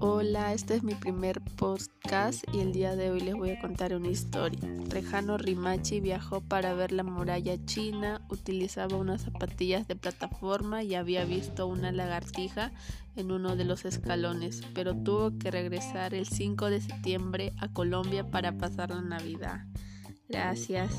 Hola, este es mi primer podcast y el día de hoy les voy a contar una historia. Rejano Rimachi viajó para ver la muralla china, utilizaba unas zapatillas de plataforma y había visto una lagartija en uno de los escalones, pero tuvo que regresar el 5 de septiembre a Colombia para pasar la Navidad. Gracias.